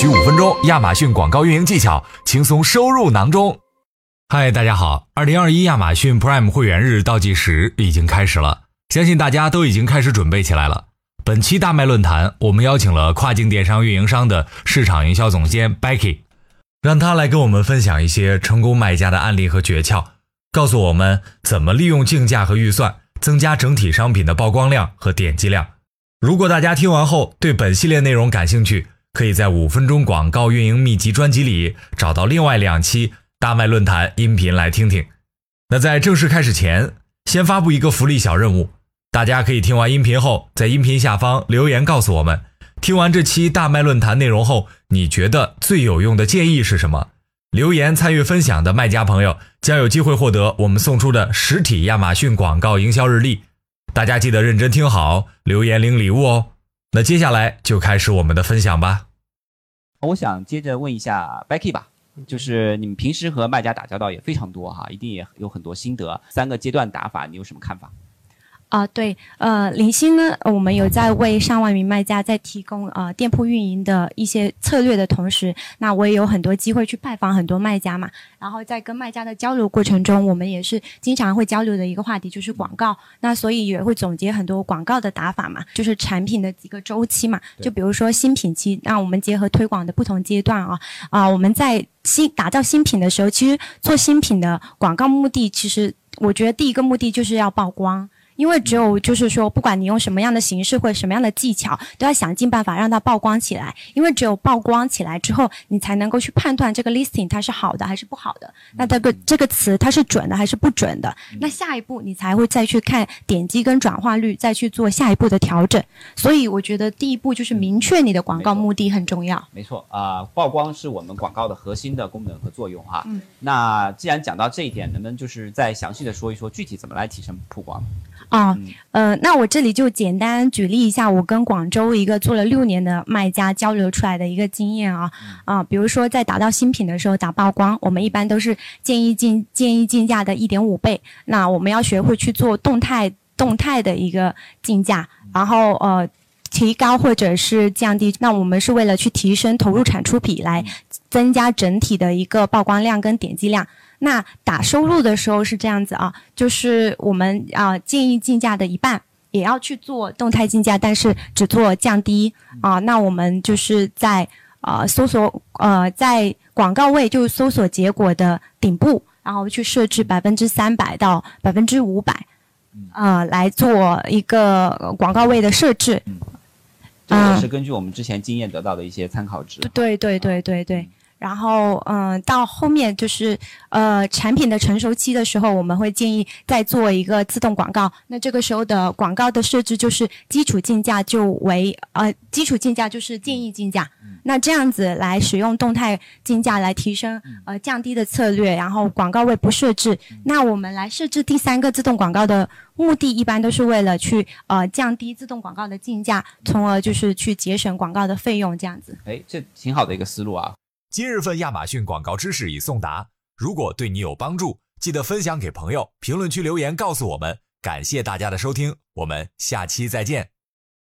需五分钟，亚马逊广告运营技巧轻松收入囊中。嗨，大家好，二零二一亚马逊 Prime 会员日倒计时已经开始了，相信大家都已经开始准备起来了。本期大麦论坛，我们邀请了跨境电商运营商的市场营销总监 Becky，让他来跟我们分享一些成功卖家的案例和诀窍，告诉我们怎么利用竞价和预算增加整体商品的曝光量和点击量。如果大家听完后对本系列内容感兴趣，可以在五分钟广告运营秘籍专辑里找到另外两期大麦论坛音频来听听。那在正式开始前，先发布一个福利小任务，大家可以听完音频后，在音频下方留言告诉我们，听完这期大麦论坛内容后，你觉得最有用的建议是什么？留言参与分享的卖家朋友将有机会获得我们送出的实体亚马逊广告营销日历。大家记得认真听好，留言领礼物哦。那接下来就开始我们的分享吧。我想接着问一下 Becky 吧，就是你们平时和卖家打交道也非常多哈，一定也有很多心得。三个阶段打法，你有什么看法？啊，对，呃，零星呢，我们有在为上万名卖家在提供呃店铺运营的一些策略的同时，那我也有很多机会去拜访很多卖家嘛，然后在跟卖家的交流过程中，我们也是经常会交流的一个话题就是广告，那所以也会总结很多广告的打法嘛，就是产品的几个周期嘛，就比如说新品期，那我们结合推广的不同阶段啊，啊，我们在新打造新品的时候，其实做新品的广告目的，其实我觉得第一个目的就是要曝光。因为只有就是说，不管你用什么样的形式或者什么样的技巧，都要想尽办法让它曝光起来。因为只有曝光起来之后，你才能够去判断这个 listing 它是好的还是不好的。那这个这个词它是准的还是不准的？那下一步你才会再去看点击跟转化率，再去做下一步的调整。所以我觉得第一步就是明确你的广告目的很重要。没错啊，曝光是我们广告的核心的功能和作用哈。嗯。那既然讲到这一点，能不能就是再详细的说一说具体怎么来提升曝光？啊，呃，那我这里就简单举例一下，我跟广州一个做了六年的卖家交流出来的一个经验啊，啊，比如说在打到新品的时候打曝光，我们一般都是建议进建议竞价的一点五倍，那我们要学会去做动态动态的一个竞价，然后呃提高或者是降低，那我们是为了去提升投入产出比来增加整体的一个曝光量跟点击量。那打收入的时候是这样子啊，就是我们啊建议竞价的一半也要去做动态竞价，但是只做降低啊。那我们就是在呃搜索呃在广告位就是搜索结果的顶部，然后去设置百分之三百到百分之五百，呃来做一个广告位的设置。嗯这个是根据我们之前经验得到的一些参考值。对对对对对。然后，嗯，到后面就是，呃，产品的成熟期的时候，我们会建议再做一个自动广告。那这个时候的广告的设置就是基础竞价就为，呃，基础竞价就是建议竞价。那这样子来使用动态竞价来提升，呃，降低的策略，然后广告位不设置。那我们来设置第三个自动广告的目的，一般都是为了去，呃，降低自动广告的竞价，从而就是去节省广告的费用，这样子。哎，这挺好的一个思路啊。今日份亚马逊广告知识已送达，如果对你有帮助，记得分享给朋友，评论区留言告诉我们。感谢大家的收听，我们下期再见。